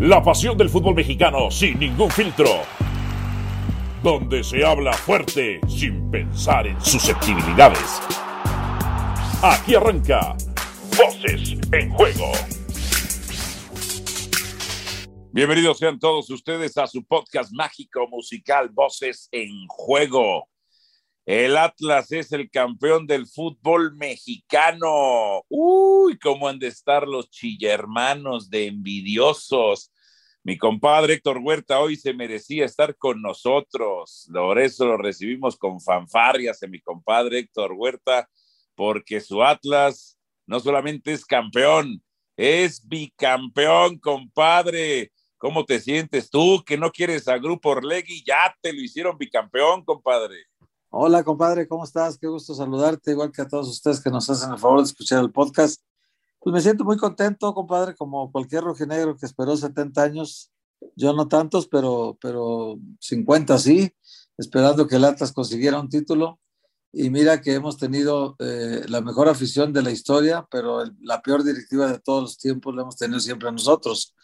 La pasión del fútbol mexicano sin ningún filtro. Donde se habla fuerte sin pensar en susceptibilidades. Aquí arranca Voces en Juego. Bienvenidos sean todos ustedes a su podcast mágico musical Voces en Juego. El Atlas es el campeón del fútbol mexicano. Uy, cómo han de estar los chillermanos de envidiosos. Mi compadre Héctor Huerta hoy se merecía estar con nosotros. Por eso lo recibimos con fanfarrias en mi compadre Héctor Huerta, porque su Atlas no solamente es campeón, es bicampeón, compadre. ¿Cómo te sientes tú que no quieres a Grupo Orlegui? Ya te lo hicieron bicampeón, compadre. Hola, compadre, ¿cómo estás? Qué gusto saludarte, igual que a todos ustedes que nos hacen el favor de escuchar el podcast. Pues me siento muy contento, compadre, como cualquier rojinegro que esperó 70 años. Yo no tantos, pero, pero 50 sí, esperando que el Atlas consiguiera un título. Y mira que hemos tenido eh, la mejor afición de la historia, pero la peor directiva de todos los tiempos la hemos tenido siempre nosotros.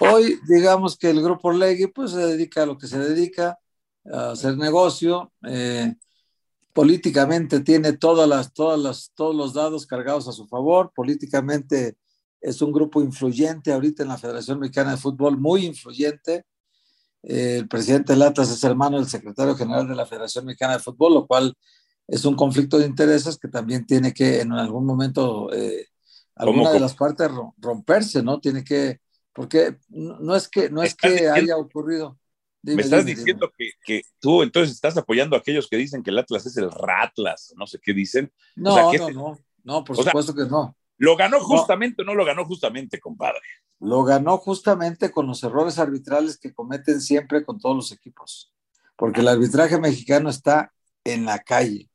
Hoy, digamos que el Grupo Legui pues se dedica a lo que se dedica, hacer negocio. Eh, políticamente tiene todas las, todas las, todos los dados cargados a su favor. Políticamente es un grupo influyente ahorita en la Federación Mexicana de Fútbol, muy influyente. Eh, el presidente Latas es hermano del secretario general de la Federación Mexicana de Fútbol, lo cual es un conflicto de intereses que también tiene que en algún momento eh, alguna de las partes romperse, ¿no? Tiene que, porque no es que, no es que haya ocurrido me estás diciendo Que, tú entonces estás apoyando a aquellos que dicen que el Atlas es el Ratlas, no sé qué dicen. No, no, este no, no, por supuesto que no. ¿Lo ganó justamente o no lo ganó justamente, compadre? Lo ganó justamente con los errores arbitrales que cometen siempre con todos los equipos, porque el arbitraje mexicano está en la calle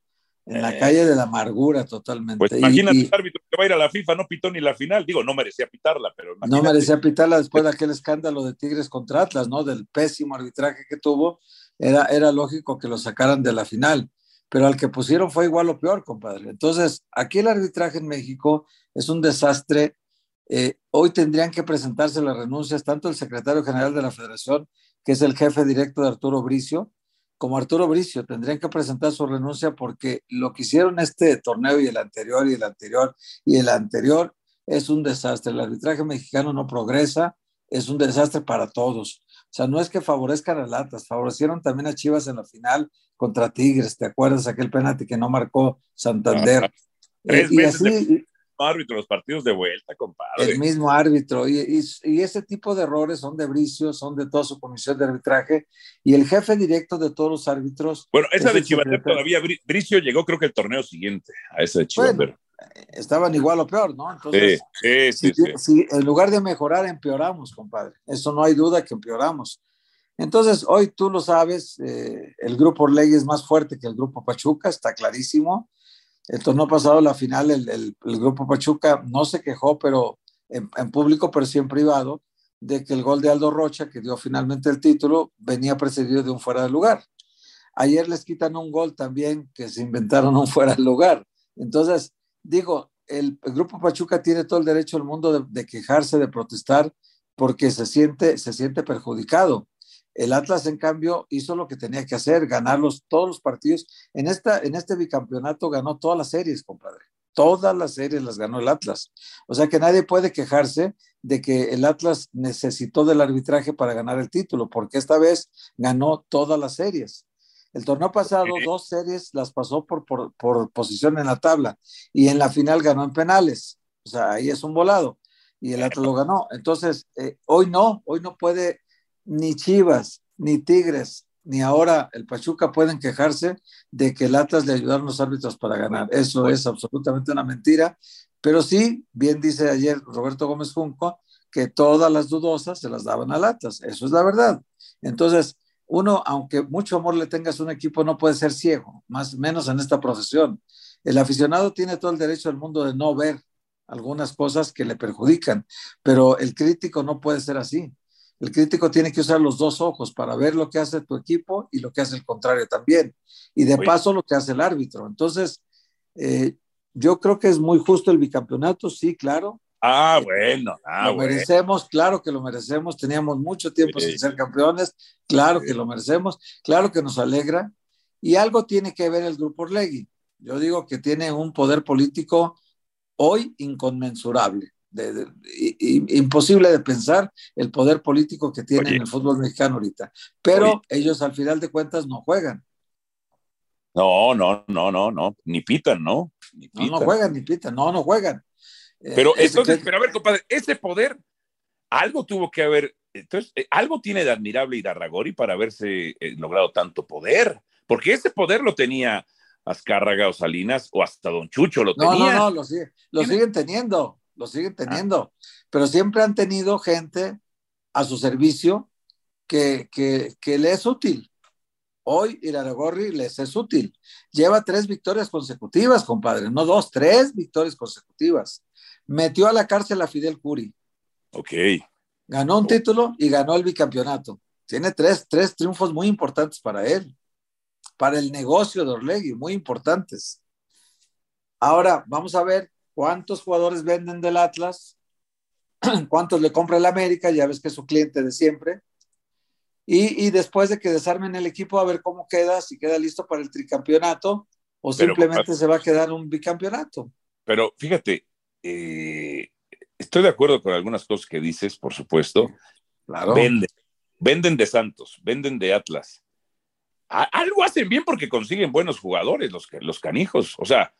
en la calle de la amargura totalmente. Pues imagínate el árbitro que va a ir a la FIFA, no pitó ni la final, digo, no merecía pitarla, pero No merecía pitarla después de aquel escándalo de Tigres contra Atlas, ¿no? Del pésimo arbitraje que tuvo, era, era lógico que lo sacaran de la final, pero al que pusieron fue igual o peor, compadre. Entonces, aquí el arbitraje en México es un desastre. Eh, hoy tendrían que presentarse las renuncias tanto el secretario general de la federación, que es el jefe directo de Arturo Bricio, como Arturo Bricio, tendrían que presentar su renuncia porque lo que hicieron este torneo y el anterior y el anterior y el anterior es un desastre. El arbitraje mexicano no progresa, es un desastre para todos. O sea, no es que favorezcan a Latas, favorecieron también a Chivas en la final contra Tigres, ¿te acuerdas aquel penalti que no marcó Santander? Eh, y así, árbitro los partidos de vuelta, compadre. El mismo árbitro. Y, y, ese tipo de errores son de Bricio, son de toda su comisión de arbitraje. Y el jefe directo de todos los árbitros. Bueno, esa de Chivater todavía, Bricio llegó creo que el torneo siguiente, a ese de Chivater. estaban igual o peor, ¿no? Entonces, sí, sí, si, en lugar de mejorar, empeoramos, compadre. Eso no hay duda que empeoramos. Entonces, hoy tú lo sabes, eh, el grupo Ley es más fuerte que el grupo Pachuca, está clarísimo el torneo pasado, la final, el, grupo Pachuca no se quejó, pero en, público, pero sí en privado, de que el gol de Aldo Rocha, que dio finalmente el título, venía precedido de un fuera de lugar. Ayer les quitan un gol también que se inventaron un fuera de lugar. Entonces, digo, el, grupo Pachuca tiene todo el derecho del mundo de, de, quejarse, de protestar, porque se siente, se siente perjudicado. El Atlas, en cambio, hizo lo que tenía que hacer, ganarlos todos los partidos. En, esta, en este bicampeonato ganó todas las series, compadre. Todas las series las ganó el Atlas. O sea que nadie puede quejarse de que el Atlas necesitó del arbitraje para ganar el título, porque esta vez ganó todas las series. El torneo pasado, dos series las pasó por, por, posición en la tabla y en la final ganó en penales. O sea, ahí es un volado y el Atlas lo ganó. Entonces, eh, hoy no, hoy no puede ni Chivas, ni Tigres, ni ahora el Pachuca pueden quejarse de que el Atlas le ayudaron los árbitros para ganar. Eso es absolutamente una mentira. Pero sí, bien dice ayer Roberto Gómez Junco, que todas las dudosas se las daban al Atlas. Eso es la verdad. Entonces, uno, aunque mucho amor le tengas a un equipo, no puede ser ciego, más menos en esta profesión. El aficionado tiene todo el derecho del mundo de no ver algunas cosas que le perjudican, pero el crítico no puede ser así. El crítico tiene que usar los dos ojos para ver lo que hace tu equipo y lo que hace el contrario también. Y de paso lo que hace el árbitro. Entonces, eh, yo creo que es muy justo el bicampeonato, sí, claro. Ah, bueno. Ah, lo merecemos, claro que lo merecemos. Teníamos mucho tiempo sin ser campeones, claro que lo merecemos, claro que nos alegra. Y algo tiene que ver el Grupo Orlegui. Yo digo que tiene un poder político hoy inconmensurable. Imposible de pensar el poder político que tiene en el fútbol mexicano ahorita. Pero ellos al final de cuentas no juegan. No, no, no, no, no, ni pitan, ¿no? No, no juegan, ni pitan, no, no juegan. Eh, pero entonces, pero a ver, compadre, ese poder, algo tuvo que haber, entonces, eh, algo tiene de admirable Irarragori para haberse eh, logrado tanto poder, porque ese poder lo tenía Azcárraga o Salinas o hasta Don Chucho lo tenía. No, no, no, lo, siguen teniendo, lo siguen ah. teniendo, pero siempre han tenido gente a su servicio que, que, que le es útil. Hoy Iraragorri les es útil. Lleva tres victorias consecutivas, compadre, no dos, tres victorias consecutivas metió a la cárcel a Fidel Curi. Ok. Ganó un título y ganó el bicampeonato. Tiene tres, tres triunfos muy importantes para él, para el negocio de Orlegui, muy importantes. Ahora, vamos a ver cuántos jugadores venden del Atlas, cuántos le compra el América, ya ves que es su cliente de siempre. Y, después de que desarmen el equipo, a ver cómo queda, si queda listo para el tricampeonato o simplemente se va a quedar un bicampeonato. Pero fíjate, eh, estoy de acuerdo con algunas cosas que dices, por supuesto. Claro. Venden, venden de Santos, venden de Atlas. algo hacen bien porque consiguen buenos jugadores, los, los canijos. O sea.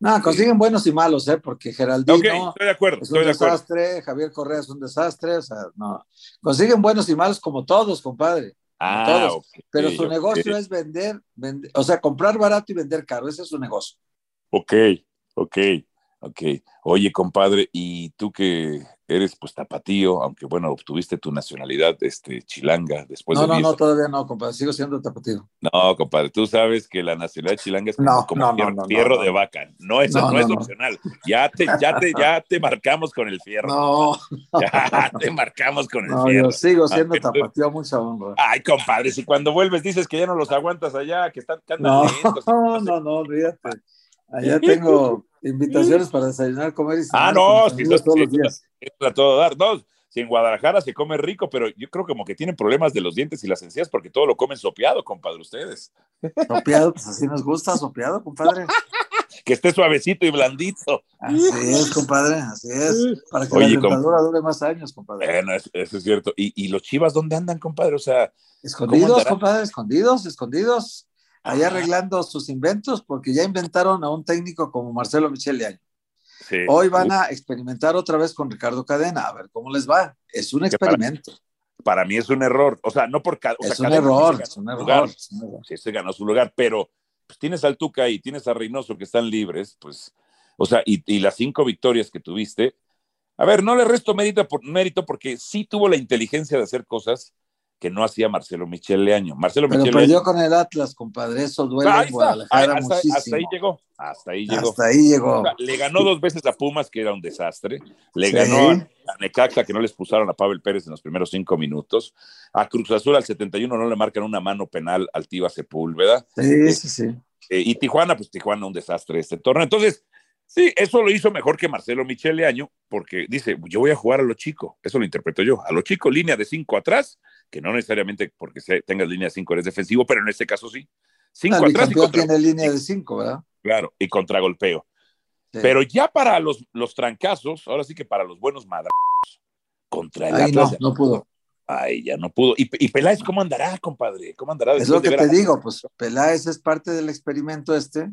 No, consiguen buenos y malos, ¿eh? Porque Geraldino estoy de acuerdo, es un desastre, Javier Correa es un desastre, o sea, no. Consiguen buenos y malos como todos, compadre. Ah, todos. Pero su negocio es vender, vender, o sea, comprar barato y vender caro, ese es su negocio. Ok, ok. Ok. Oye, compadre, y tú que eres pues tapatío, aunque bueno, obtuviste tu nacionalidad este, chilanga después no, de... No, no, todavía no, compadre, sigo siendo tapatío. No, compadre, tú sabes que la nacionalidad chilanga es como, como fierro, de vaca. No, eso no, es opcional. Ya te, ya, te, ya te marcamos con el fierro. No. Ya te marcamos con el fierro. Yo sigo siendo tapatío mucha honra. Ay, compadre, si cuando vuelves dices que ya no los aguantas allá, que están... Que no, no, no, no, olvídate. Allá tengo invitaciones para desayunar, comer y cenar. Ah, no, si todos los días. a todo dar. No, si en Guadalajara se come rico, pero yo creo como que tienen problemas de los dientes y las encías porque todo lo comen sopeado, compadre, ustedes. Sopeado, pues así nos gusta, sopeado, compadre. que esté suavecito y blandito. Así es, compadre, así es. Para que la dentadura dure más años, compadre. Bueno, eso, es cierto. ¿Y, ¿Y, los chivas dónde andan, compadre? O sea. Escondidos, compadre, escondidos, escondidos ahí arreglando sus inventos porque ya inventaron a un técnico como Marcelo Michele Año. Hoy van a experimentar otra vez con Ricardo Cadena, a ver cómo les va. Es un experimento. Para, mí es un error, o sea, no por cada. es, un error, es un error, Sí, se ganó su lugar, pero pues, tienes al Tuca y tienes a Reynoso que están libres, pues, o sea, y, y las cinco victorias que tuviste. A ver, no le resto mérito, por, mérito porque sí tuvo la inteligencia de hacer cosas que no hacía Marcelo Michel Leaño. Marcelo Pero perdió con el Atlas, compadre, eso duele en Guadalajara hasta, muchísimo. Hasta ahí llegó, hasta ahí llegó. Hasta ahí llegó. le ganó dos veces a Pumas, que era un desastre. Le ganó a Necaxa, que no les pusieron a Pavel Pérez en los primeros cinco minutos. A Cruz Azul al 71 no le marcan una mano penal al Tiva Sepúlveda. Sí, sí, sí. Eh, y Tijuana, pues Tijuana un desastre este torneo. Entonces, Sí, eso lo hizo mejor que Marcelo Michele Año, porque dice, yo voy a jugar a lo chico, eso lo interpreto yo, a lo chico, línea de cinco atrás, que no necesariamente porque tengas línea de cinco eres defensivo, pero en este caso sí. Cinco atrás. Y tiene línea de cinco, ¿verdad? Claro, y contragolpeo. Pero ya para los, los trancazos, ahora sí que para los buenos madrazos, contra el Ay, No, no pudo. Ay, ya no pudo. ¿Y, y Peláez cómo andará, compadre? ¿Cómo andará? Es lo que te digo, pues Peláez es parte del experimento este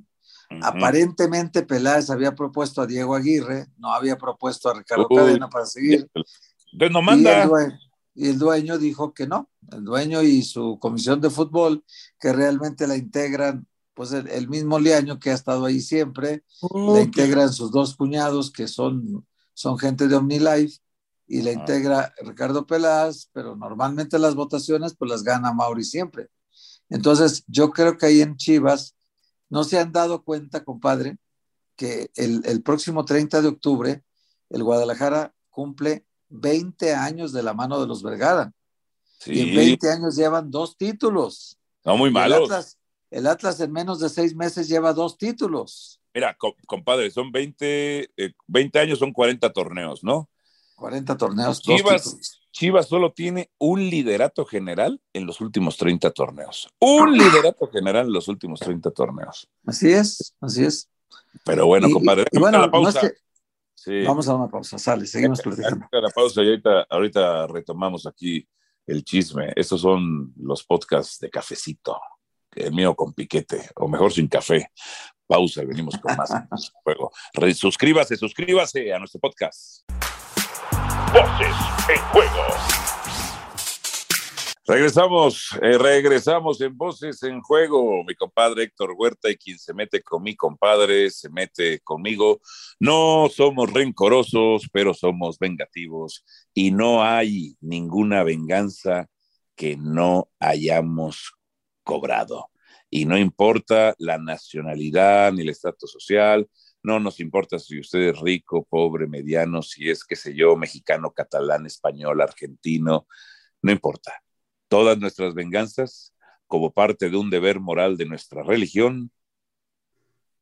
Aparentemente Peláez había propuesto a Diego Aguirre, no había propuesto a Ricardo Cadena para seguir. Entonces no manda. Y el, dueño, dijo que no. El dueño y su comisión de fútbol, que realmente la integran, pues el, mismo Liaño que ha estado ahí siempre, la integran sus dos cuñados que son, son gente de OmniLife y la integra Ricardo Peláez, pero normalmente las votaciones pues las gana Mauri siempre. Entonces yo creo que ahí en Chivas no se han dado cuenta, compadre, que el, próximo 30 de octubre el Guadalajara cumple 20 años de la mano de los Vergara. Y en 20 años llevan dos títulos. No, muy malos. El Atlas, en menos de seis meses lleva dos títulos. mira, compadre, son 20, 20 eh, años, son 40 torneos, ¿no? 40 torneos. Chivas, Chivas solo tiene un liderato general en los últimos 30 torneos. Un liderato general en los últimos 30 torneos. Así es, así es. Pero bueno, compadre, bueno, la pausa. Vamos a una pausa, sale, seguimos platicando. la pausa y ahorita, ahorita retomamos aquí el chisme. Estos son los podcasts de cafecito. El mío con piquete, o mejor sin café. Pausa y venimos con más juego. Suscríbase, suscríbase a nuestro podcast. Voces en juego. Regresamos, eh, regresamos en Voces en Juego. Mi compadre Héctor Huerta y quien se mete con mi compadre se mete conmigo. No somos rencorosos, pero somos vengativos y no hay ninguna venganza que no hayamos cobrado. Y no importa la nacionalidad ni el estatus social, no nos importa si usted es rico, pobre, mediano, si es, qué sé yo, mexicano, catalán, español, argentino, no importa Todas nuestras venganzas, como parte de un deber moral de nuestra religión,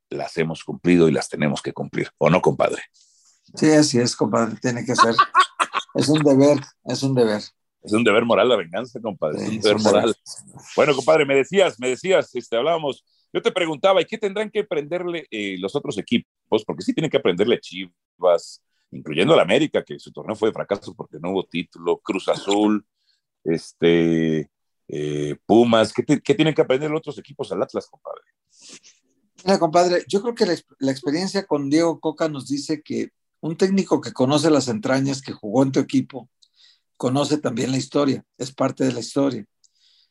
las hemos cumplido y las tenemos que cumplir. ¿O no, compadre? Sí, así es, compadre. Tiene que ser. es un deber, es un deber. Es un deber moral la venganza, compadre. es un deber moral. Bueno, compadre, me decías, me decías, este, hablábamos. Yo te preguntaba, ¿y qué tendrán que aprenderle eh, los otros equipos? Porque sí tienen que aprenderle Chivas, incluyendo la América, que su torneo fue de fracaso porque no hubo título, Cruz Azul, este, eh, Pumas, ¿qué, tienen que aprender los otros equipos al Atlas, compadre? Mira, compadre, yo creo que la, experiencia con Diego Coca nos dice que un técnico que conoce las entrañas, que jugó en tu equipo, conoce también la historia, es parte de la historia.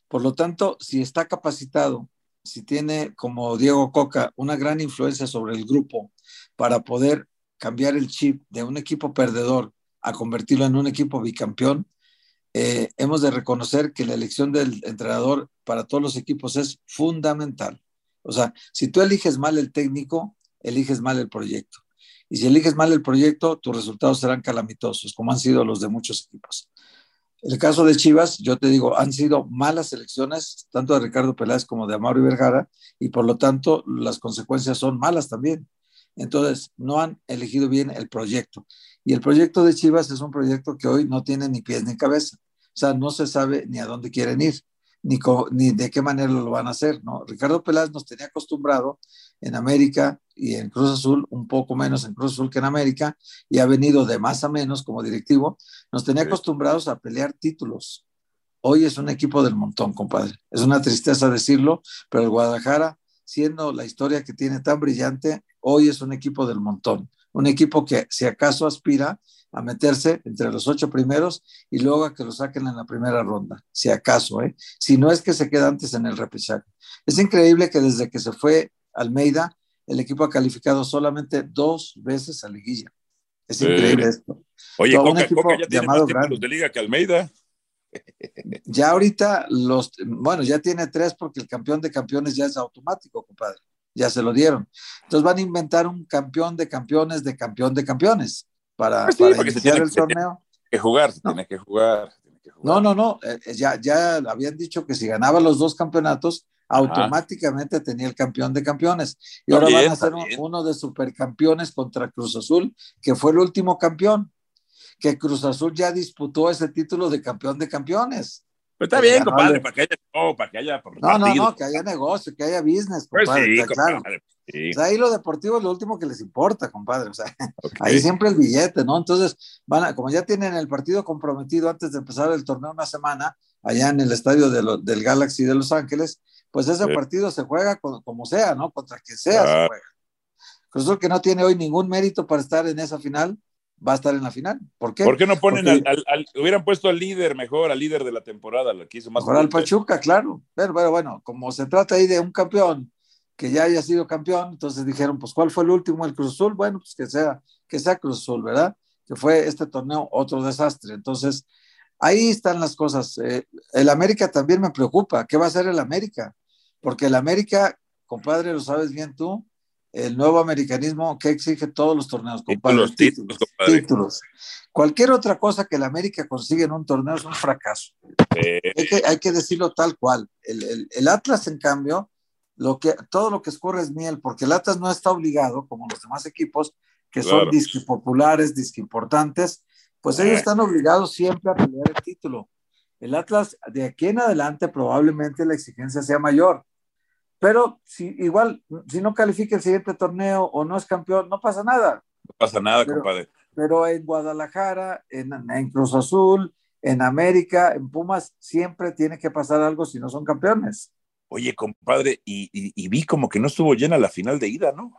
Por lo tanto, si está capacitado, si tiene como Diego Coca una gran influencia sobre el grupo para poder cambiar el chip de un equipo perdedor a convertirlo en un equipo bicampeón, eh, hemos de reconocer que la elección del entrenador para todos los equipos es fundamental. O sea, si tú eliges mal el técnico, eliges mal el proyecto. Y si eliges mal el proyecto, tus resultados serán calamitosos, como han sido los de muchos equipos. El caso de Chivas, yo te digo, han sido malas elecciones, tanto de Ricardo Peláez como de Amaro y Vergara, y por lo tanto las consecuencias son malas también. Entonces, no han elegido bien el proyecto. Y el proyecto de Chivas es un proyecto que hoy no tiene ni pies ni cabeza. O sea, no se sabe ni a dónde quieren ir, ni, ni de qué manera lo van a hacer, ¿no? Ricardo Peláez nos tenía acostumbrado en América y en Cruz Azul, un poco menos en Cruz Azul que en América, y ha venido de más a menos como directivo, nos tenía acostumbrados a pelear títulos. Hoy es un equipo del montón, compadre. Es una tristeza decirlo, pero el Guadalajara, siendo la historia que tiene tan brillante, hoy es un equipo del montón. Un equipo que si acaso aspira a meterse entre los ocho primeros y luego a que lo saquen en la primera ronda, si acaso, ¿eh? Si no es que se queda antes en el repechaje. Es increíble que desde que se fue Almeida, el equipo ha calificado solamente dos veces a liguilla. Es increíble esto. Oye, Coca, Coca, ya tiene más títulos de liga que Almeida. Ya ahorita los, bueno, ya tiene tres porque el campeón de campeones ya es automático, compadre. Ya se lo dieron. Entonces van a inventar un campeón de campeones de campeón de campeones para, pues iniciar el torneo. Que jugar, no. tiene que jugar. No, no, no. Eh, ya, ya habían dicho que si ganaba los dos campeonatos, automáticamente tenía el campeón de campeones. Y ahora van a hacer uno de supercampeones contra Cruz Azul, que fue el último campeón. Que Cruz Azul ya disputó ese título de campeón de campeones. Pues está bien, compadre, para que haya, para que haya No, no, no, que haya negocio, que haya business, pues compadre. Pues sí, claro. ahí lo deportivo es lo último que les importa, compadre. O sea, ahí siempre el billete, ¿no? Entonces, van a, como ya tienen el partido comprometido antes de empezar el torneo una semana, allá en el estadio de del Galaxy de Los Ángeles, pues ese partido se juega como sea, ¿no? Contra quien sea se juega. Cruz que no tiene hoy ningún mérito para estar en esa final, va a estar en la final. ¿Por qué? ¿Por qué no ponen al, hubieran puesto al líder mejor, al líder de la temporada, lo que hizo más. Mejor al Pachuca, claro. Pero, pero, bueno, como se trata ahí de un campeón que ya haya sido campeón, entonces dijeron, pues, ¿cuál fue el último? El Cruz Azul. Bueno, pues que sea, que sea Cruz Azul, ¿verdad? Que fue este torneo otro desastre. Entonces, ahí están las cosas. Eh, el América también me preocupa. ¿Qué va a hacer el América? Porque el América, compadre, lo sabes bien tú, el nuevo americanismo que exige todos los torneos, compadre. Los títulos, títulos, Cualquier otra cosa que el América consigue en un torneo es un fracaso. Hay, que, decirlo tal cual. El, Atlas, en cambio, lo que, todo lo que escurre es miel, porque el Atlas no está obligado, como los demás equipos, que son disque populares, disque importantes, pues ellos están obligados siempre a pelear el título. El Atlas, de aquí en adelante, probablemente la exigencia sea mayor. Pero si igual, si no califica el siguiente torneo o no es campeón, no pasa nada. No pasa nada, compadre. Pero en Guadalajara, en, en Cruz Azul, en América, en Pumas, siempre tiene que pasar algo si no son campeones. Oye, compadre, y, vi como que no estuvo llena la final de ida, ¿no?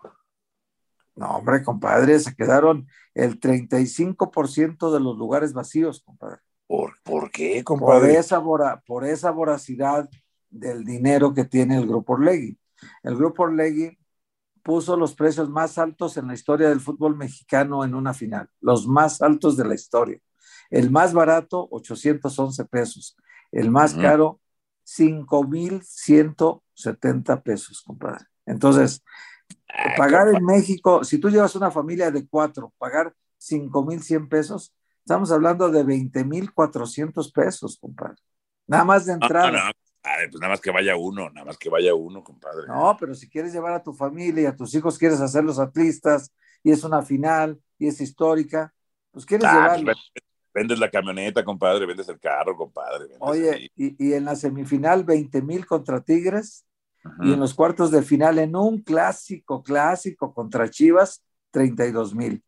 No, hombre, compadre, se quedaron el 35% de los lugares vacíos, compadre. ¿Por, ¿por qué, compadre? Por esa, por esa voracidad del dinero que tiene el Grupo Orlegui. El Grupo Orlegui puso los precios más altos en la historia del fútbol mexicano en una final, los más altos de la historia. El más barato, 811 pesos. El más caro, 5,170 pesos, compadre. Entonces, ah, pagar en México, si tú llevas una familia de cuatro, pagar 5,100 pesos, estamos hablando de 20,400 pesos, compadre. Nada más de entrada. Pues nada más que vaya uno, nada más que vaya uno, compadre. No, pero si quieres llevar a tu familia y a tus hijos, quieres hacerlos atlistas, y es una final, y es histórica, pues quieres ah, pues llevarlos vendes la camioneta, compadre, vendes el carro, compadre. Oye, y, en la semifinal 20 mil contra Tigres y en los cuartos de final en un clásico, clásico contra Chivas, 32 mil.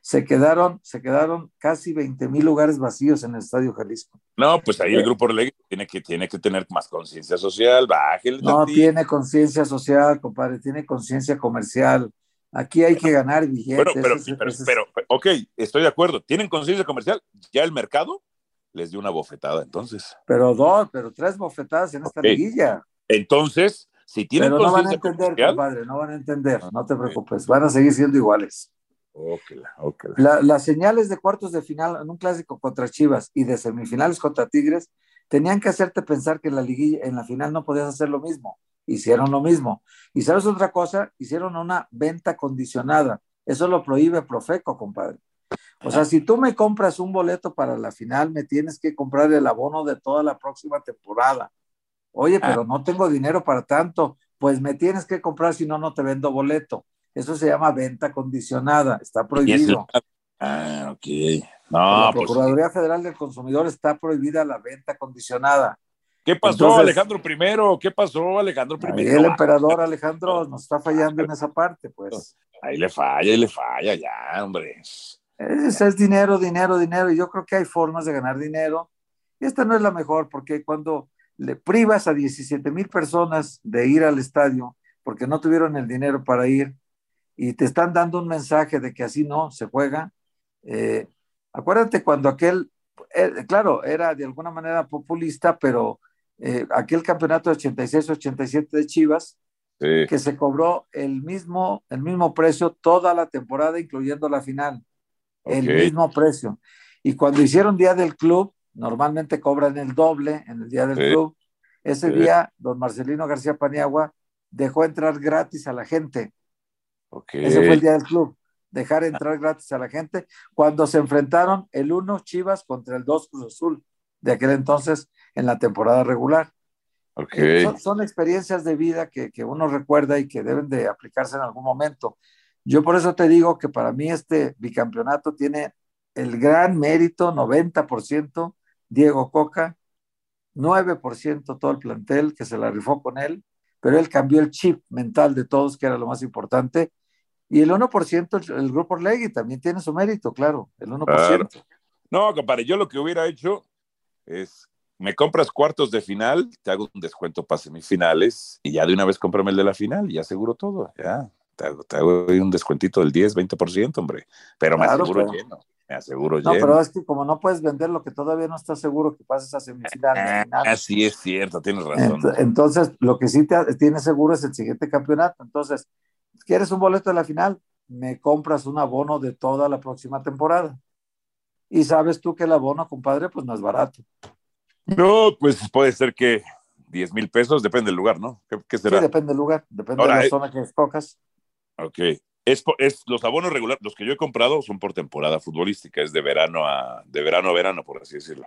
Se quedaron, se quedaron casi 20 mil lugares vacíos en el Estadio Jalisco. No, pues ahí el eh. grupo Orlegui tiene que, tiene que tener más conciencia social, bájale. No tiene conciencia social, compadre, tiene conciencia comercial. Aquí hay que ganar billetes. Pero, pero, pero, ok, estoy de acuerdo. ¿Tienen conciencia comercial? Ya el mercado les dio una bofetada, entonces. Pero dos, pero tres bofetadas en esta liguilla. Entonces, si tienen pero no van a entender, compadre, no van a entender, no te preocupes, van a seguir siendo iguales. Okay, okay. las señales de cuartos de final en un clásico contra Chivas y de semifinales contra Tigres tenían que hacerte pensar que en la liguilla, en la final no podías hacer lo mismo hicieron lo mismo. Y sabes otra cosa, hicieron una venta condicionada. Eso lo prohíbe Profeco, compadre. O sea, si tú me compras un boleto para la final, me tienes que comprar el abono de toda la próxima temporada. Oye, pero ah. no tengo dinero para tanto. Pues me tienes que comprar, si no, no te vendo boleto. Eso se llama venta condicionada. Está prohibido. Ah, ok. No, la pues Procuraduría Federal del Consumidor está prohibida la venta condicionada. ¿Qué pasó, Alejandro I? ¿Qué pasó, Alejandro I? el emperador Alejandro nos está fallando en esa parte, pues. Ahí le falla, ahí le falla, ya, hombre. Es, es dinero, dinero, dinero. Y yo creo que hay formas de ganar dinero. Y esta no es la mejor, porque cuando le privas a 17 mil personas de ir al estadio porque no tuvieron el dinero para ir y te están dando un mensaje de que así no se juega. Eh, acuérdate cuando aquel, eh, claro, era de alguna manera populista, pero eh, aquel campeonato de 86-87 de Chivas, que se cobró el mismo, el mismo precio toda la temporada, incluyendo la final. El mismo precio. Y cuando hicieron Día del Club, normalmente cobran el doble en el Día del Club. Ese día, don Marcelino García Paniagua dejó entrar gratis a la gente. Ese fue el Día del Club. Dejar entrar gratis a la gente cuando se enfrentaron el 1 Chivas contra el 2 Cruz Azul de aquel entonces en la temporada regular. Okay. Eh, son, experiencias de vida que, que, uno recuerda y que deben de aplicarse en algún momento. Yo por eso te digo que para mí este bicampeonato tiene el gran mérito, 90%, Diego Coca, 9% todo el plantel que se la rifó con él, pero él cambió el chip mental de todos, que era lo más importante, y el 1% el, el grupo Orlegui también tiene su mérito, claro, el 1%. No, compadre, yo lo que hubiera hecho es, me compras cuartos de final, te hago un descuento para semifinales y ya de una vez cómprame el de la final y aseguro todo, ya. Te hago, un descuentito del 10, 20%, hombre. Pero me aseguro lleno. Me aseguro no, pero es que como no puedes vender lo que todavía no estás seguro que pases a semifinal. Ah, sí, es cierto, tienes razón. Entonces, lo que sí te, tienes seguro es el siguiente campeonato. Entonces, ¿quieres un boleto de la final? Me compras un abono de toda la próxima temporada. Y sabes tú que el abono, compadre, pues no es barato. No, pues puede ser que 10 mil pesos, depende del lugar, ¿no? ¿Qué, será? Sí, depende del lugar, depende de la eh, zona que escojas. Ok. Es, es, los abonos regulares, los que yo he comprado son por temporada futbolística, es de verano a, de verano a verano, por así decirlo.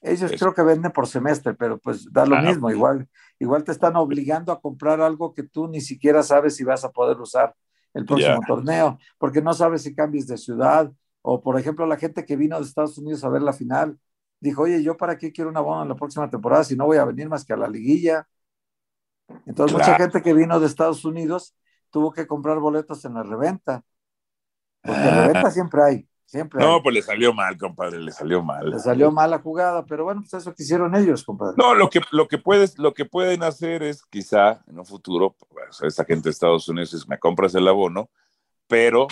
Ellos creo que venden por semestre, pero pues da lo mismo, igual, igual te están obligando a comprar algo que tú ni siquiera sabes si vas a poder usar el próximo torneo, porque no sabes si cambies de ciudad, o por ejemplo la gente que vino de Estados Unidos a ver la final, dijo, oye, ¿yo para qué quiero una bono en la próxima temporada si no voy a venir más que a la liguilla? Entonces mucha gente que vino de Estados Unidos tuvo que comprar boletos en la reventa, porque ah. reventa siempre hay. Siempre no, pues le salió mal, compadre, le salió mal. Le salió mal la jugada, pero bueno, pues eso que hicieron ellos, compadre. No, lo que, lo que, puedes, lo que pueden hacer es quizá en un futuro, pues, esta gente de Estados Unidos es, me compras el abono, pero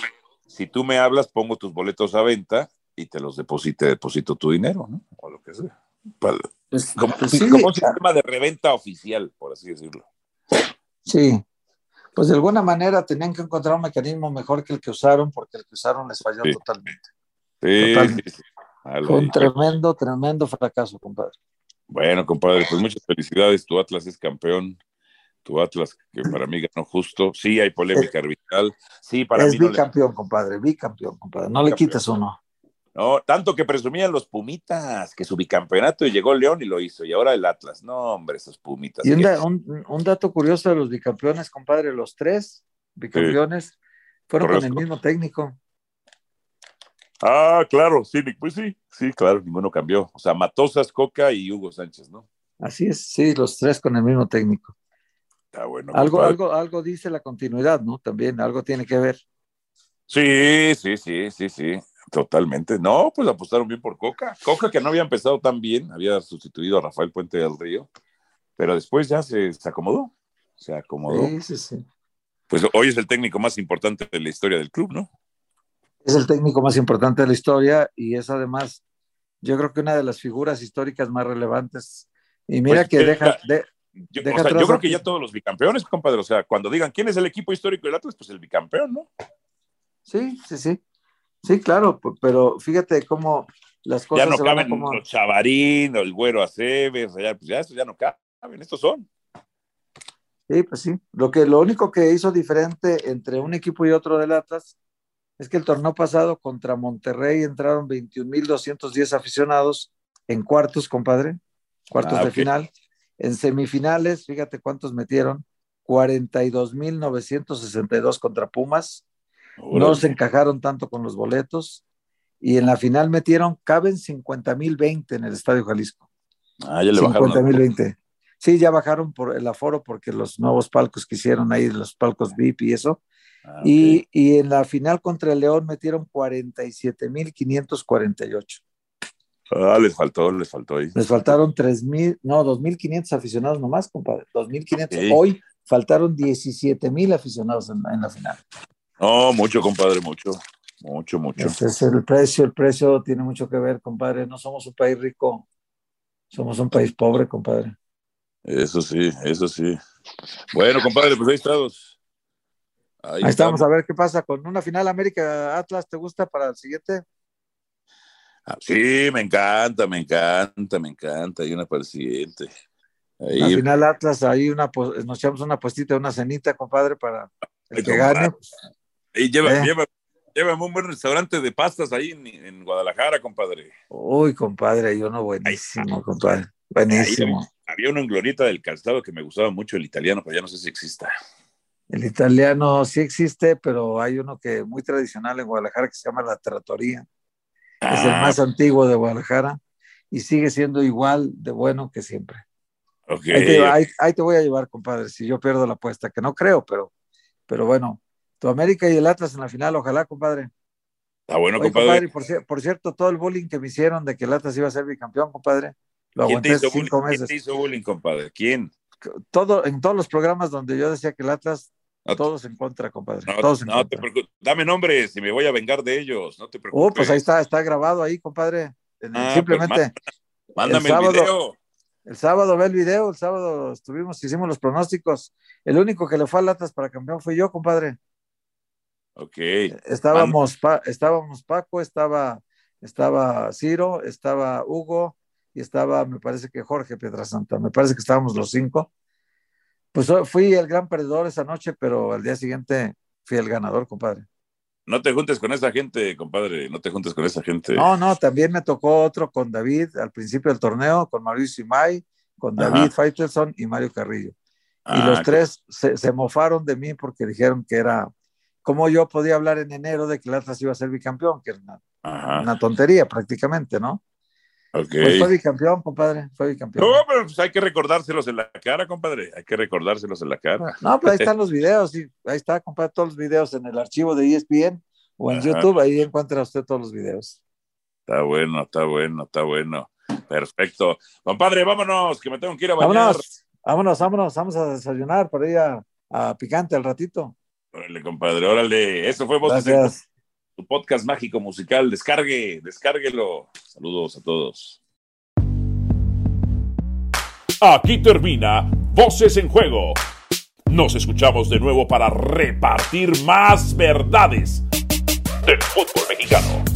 si tú me hablas, pongo tus boletos a venta y te los deposite, deposito tu dinero, ¿no? O lo que sea. Pues, como, pues como un sistema de reventa oficial, por así decirlo. Sí, pues de alguna manera tenían que encontrar un mecanismo mejor que el que usaron, porque el que usaron les falló totalmente. Sí, Fue un tremendo, tremendo fracaso, compadre. Bueno, compadre, pues muchas felicidades. Tu Atlas es campeón. Tu Atlas, que para mí ganó justo. Sí, hay polémica arbitral. Sí, para es mí. Es bicampeón, compadre. Bicampeón, compadre. No le quites uno. No, tanto que presumían los Pumitas, que su bicampeonato y llegó León y lo hizo, y ahora el Atlas. No, hombre, esos Pumitas. Y un, dato curioso de los bicampeones, compadre, los tres bicampeones fueron con el mismo técnico. Ah, claro, sí, pues sí, sí, claro, ninguno cambió. O sea, Matosas, Coca y Hugo Sánchez, ¿no? Así es, sí, los tres con el mismo técnico. Está bueno. Algo, algo, algo dice la continuidad, ¿no? También, algo tiene que ver. Sí, sí, sí, sí, sí. Totalmente. No, pues apostaron bien por Coca. Coca que no había empezado tan bien, había sustituido a Rafael Puente del Río, pero después ya se, acomodó. Se acomodó. Sí, sí, sí. Pues hoy es el técnico más importante de la historia del club, ¿no? Es el técnico más importante de la historia y es además, yo creo que una de las figuras históricas más relevantes. Y mira pues, que deja, yo, yo, creo que ya todos los bicampeones, compadre, o sea, cuando digan quién es el equipo histórico del Atlas, pues el bicampeón, ¿no? Sí, sí, sí. Sí, claro, pero fíjate cómo las cosas. Ya no caben como... los Chavarín, el Güero Aceves, ya, pues ya, eso ya no caben, estos son. Sí, pues sí. Lo, que, lo único que hizo diferente entre un equipo y otro del Atlas es que el torneo pasado contra Monterrey entraron 21.210 aficionados en cuartos, compadre, cuartos ah, de final. En semifinales, fíjate cuántos metieron, 42.962 contra Pumas no se encajaron tanto con los boletos y en la final metieron, caben 50 mil 20 en el Estadio Jalisco. Ah, ya le 50 mil 20. Sí, ya bajaron por el aforo porque los nuevos palcos que hicieron ahí, los palcos VIP y eso. Ah, y, y, en la final contra el León metieron 47 mil 548. Ah, les faltó, les faltó ahí. Les faltaron 3 mil, no, 2.500 aficionados nomás, compadre. 2.500. Hoy faltaron 17 mil aficionados en, en la final. No, mucho, compadre, mucho. Mucho, mucho. Ese es el precio, el precio tiene mucho que ver, compadre. No somos un país rico, somos un país pobre, compadre. Eso sí, eso sí. Bueno, compadre, pues ahí estamos. Ahí, estamos. a ver qué pasa con una final América Atlas, ¿te gusta para el siguiente? Ah, sí, me encanta, me encanta, me encanta. Hay una para el siguiente. Ahí. La final Atlas, ahí una, nos echamos una puestita, una cenita, compadre, para el que gane. Y lleva, eh. lleva, lleva, un buen restaurante de pastas ahí en, Guadalajara, compadre. Uy, compadre, yo no buenísimo, compadre. Buenísimo. había uno en Glorieta del Calzado que me gustaba mucho, el italiano, pero ya no sé si exista. El italiano sí existe, pero hay uno que muy tradicional en Guadalajara que se llama La Trattoria. es el ah. más antiguo de Guadalajara y sigue siendo igual de bueno que siempre. Okay. Ahí, te, ahí, te, voy a llevar, compadre, si yo pierdo la apuesta, que no creo, pero, pero bueno, tu América y el Atlas en la final, ojalá, compadre. Está bueno, compadre. por, cierto, todo el bullying que me hicieron de que el Atlas iba a ser bicampeón, compadre, lo aguanté ¿Quién cinco meses. ¿Quién te hizo bullying, compadre? ¿Quién? Todo, en todos los programas donde yo decía que el Atlas, todos en contra, compadre. No, todos no te preocupes. Dame nombres y me voy a vengar de ellos, no te preocupes. Oh, pues ahí está, está grabado ahí, compadre. Ah, pues Simplemente. mándame el, video. El sábado ve el video, el sábado estuvimos, hicimos los pronósticos. El único que le fue al Atlas para campeón fue yo, compadre. Ok. Estábamos, estábamos Paco, estaba, estaba Ciro, estaba Hugo y estaba, me parece que Jorge Pietrasanta. Me parece que estábamos los cinco. Pues fui el gran perdedor esa noche, pero al día siguiente fui el ganador, compadre. No te juntes con esa gente, compadre, no te juntes con esa gente. No, no, también me tocó otro con David al principio del torneo, con Mauricio Imay, con David Faitelson y Mario Carrillo. y ah, los tres se, mofaron de mí porque dijeron que era, como yo podía hablar en enero de que el Atlas iba a ser bicampeón, que era una, tontería prácticamente, ¿no? Okay. Pues fue bicampeón, compadre, fue bicampeón. No, pero pues hay que recordárselos en la cara, compadre, hay que recordárselos en la cara. No, pues ahí están los videos, y ahí está, compadre, todos los videos en el archivo de ESPN o en YouTube, ahí encuentra usted todos los videos. Está bueno, está bueno, está bueno. Perfecto. Compadre, vámonos, que me tengo que ir a bañar. Vámonos, vámonos, vámonos, vamos a desayunar para ir a, Picante al ratito. Órale, compadre, órale. Eso fue tu podcast mágico musical. Descargue, descárguelo. Saludos a todos. Aquí termina Voces en Juego. Nos escuchamos de nuevo para repartir más verdades del fútbol mexicano.